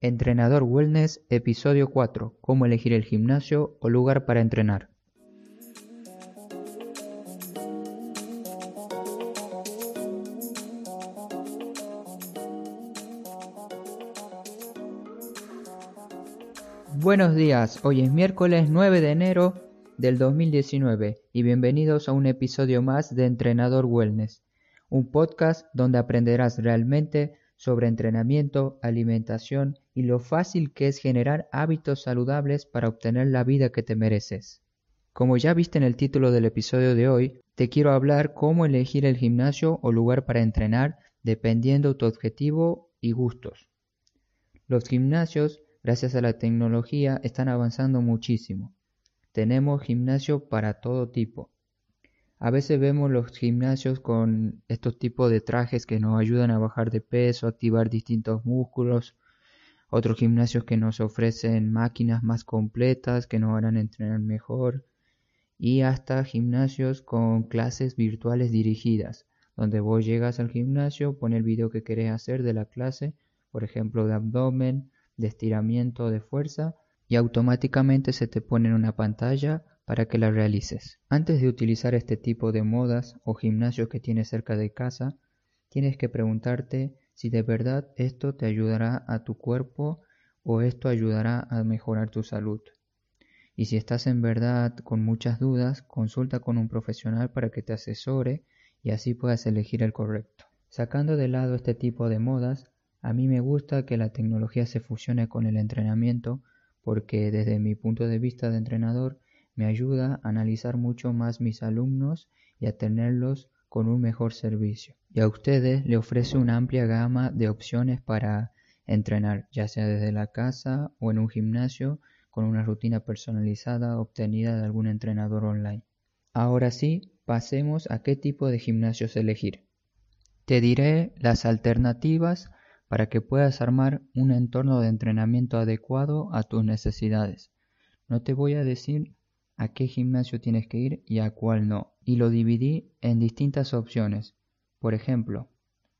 Entrenador Wellness, episodio 4. Cómo elegir el gimnasio o lugar para entrenar. Buenos días, hoy es miércoles 9 de enero del 2019 y bienvenidos a un episodio más de Entrenador Wellness, un podcast donde aprenderás realmente sobre entrenamiento, alimentación y lo fácil que es generar hábitos saludables para obtener la vida que te mereces. Como ya viste en el título del episodio de hoy, te quiero hablar cómo elegir el gimnasio o lugar para entrenar dependiendo tu objetivo y gustos. Los gimnasios, gracias a la tecnología, están avanzando muchísimo. Tenemos gimnasio para todo tipo, a veces vemos los gimnasios con estos tipos de trajes que nos ayudan a bajar de peso, activar distintos músculos. Otros gimnasios que nos ofrecen máquinas más completas que nos harán entrenar mejor. Y hasta gimnasios con clases virtuales dirigidas, donde vos llegas al gimnasio, pones el video que querés hacer de la clase, por ejemplo de abdomen, de estiramiento, de fuerza, y automáticamente se te pone en una pantalla para que la realices. Antes de utilizar este tipo de modas o gimnasios que tienes cerca de casa, tienes que preguntarte si de verdad esto te ayudará a tu cuerpo o esto ayudará a mejorar tu salud. Y si estás en verdad con muchas dudas, consulta con un profesional para que te asesore y así puedas elegir el correcto. Sacando de lado este tipo de modas, a mí me gusta que la tecnología se fusione con el entrenamiento porque desde mi punto de vista de entrenador me ayuda a analizar mucho más mis alumnos y a tenerlos con un mejor servicio. Y a ustedes le ofrece una amplia gama de opciones para entrenar, ya sea desde la casa o en un gimnasio con una rutina personalizada obtenida de algún entrenador online. Ahora sí, pasemos a qué tipo de gimnasios elegir. Te diré las alternativas para que puedas armar un entorno de entrenamiento adecuado a tus necesidades. No te voy a decir a qué gimnasio tienes que ir y a cuál no. Y lo dividí en distintas opciones. Por ejemplo,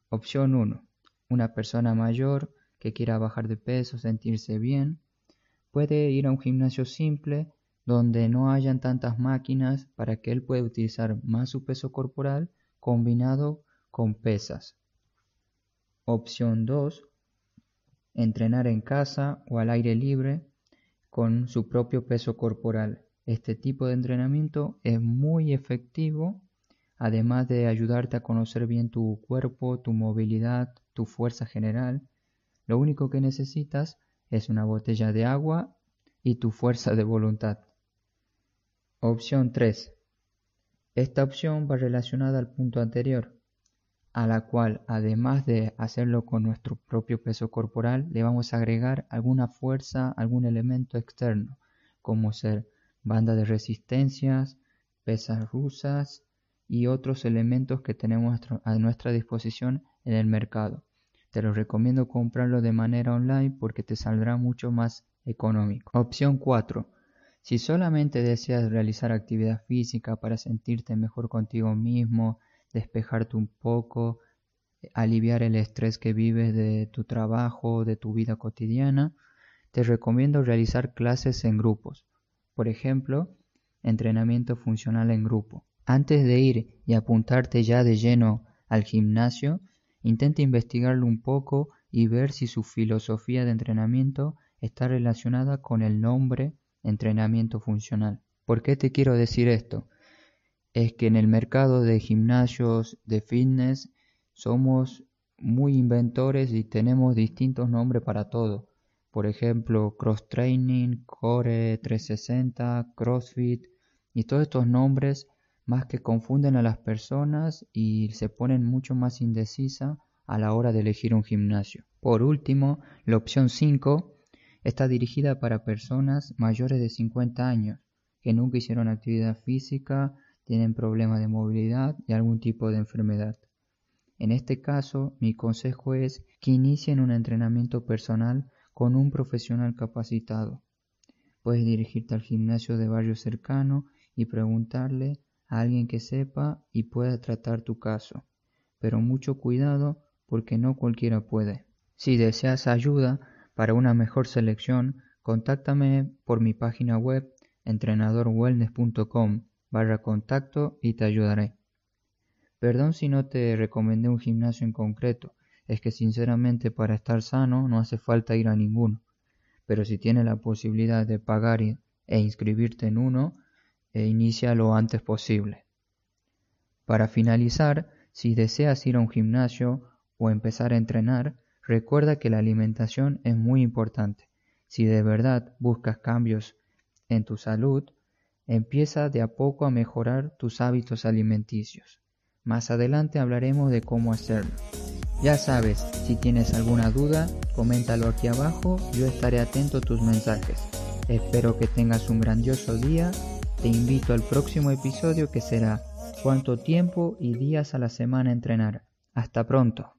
opción 1. Una persona mayor que quiera bajar de peso, sentirse bien, puede ir a un gimnasio simple donde no hayan tantas máquinas para que él pueda utilizar más su peso corporal combinado con pesas. Opción 2. Entrenar en casa o al aire libre con su propio peso corporal. Este tipo de entrenamiento es muy efectivo, además de ayudarte a conocer bien tu cuerpo, tu movilidad, tu fuerza general. Lo único que necesitas es una botella de agua y tu fuerza de voluntad. Opción 3. Esta opción va relacionada al punto anterior, a la cual además de hacerlo con nuestro propio peso corporal, le vamos a agregar alguna fuerza, algún elemento externo, como ser banda de resistencias, pesas rusas y otros elementos que tenemos a nuestra disposición en el mercado. Te lo recomiendo comprarlo de manera online porque te saldrá mucho más económico. Opción 4. Si solamente deseas realizar actividad física para sentirte mejor contigo mismo, despejarte un poco, aliviar el estrés que vives de tu trabajo, de tu vida cotidiana, te recomiendo realizar clases en grupos. Por ejemplo, entrenamiento funcional en grupo. Antes de ir y apuntarte ya de lleno al gimnasio, intenta investigarlo un poco y ver si su filosofía de entrenamiento está relacionada con el nombre entrenamiento funcional. ¿Por qué te quiero decir esto? Es que en el mercado de gimnasios de fitness somos muy inventores y tenemos distintos nombres para todo por ejemplo Cross Training, Core 360, CrossFit y todos estos nombres más que confunden a las personas y se ponen mucho más indecisa a la hora de elegir un gimnasio. Por último, la opción 5 está dirigida para personas mayores de 50 años que nunca hicieron actividad física, tienen problemas de movilidad y algún tipo de enfermedad. En este caso, mi consejo es que inicien un entrenamiento personal con un profesional capacitado. Puedes dirigirte al gimnasio de barrio cercano y preguntarle a alguien que sepa y pueda tratar tu caso. Pero mucho cuidado porque no cualquiera puede. Si deseas ayuda Para una mejor selección, contáctame por mi página web entrenadorwellness.com barra contacto y te ayudaré. Perdón si no te recomendé un gimnasio en concreto, es que sinceramente para estar sano no hace falta ir a ninguno, pero si tienes la posibilidad de pagar e inscribirte en uno, e inicia lo antes posible. Para finalizar, si deseas ir a un gimnasio o empezar a entrenar, recuerda que la alimentación es muy importante. Si de verdad buscas cambios en tu salud, empieza de a poco a mejorar tus hábitos alimenticios. Más adelante hablaremos de cómo hacerlo. Ya sabes, si tienes alguna duda, coméntalo aquí abajo, yo estaré atento a tus mensajes. Espero que tengas un grandioso día, te invito al próximo episodio que será cuánto tiempo y días a la semana entrenar. Hasta pronto.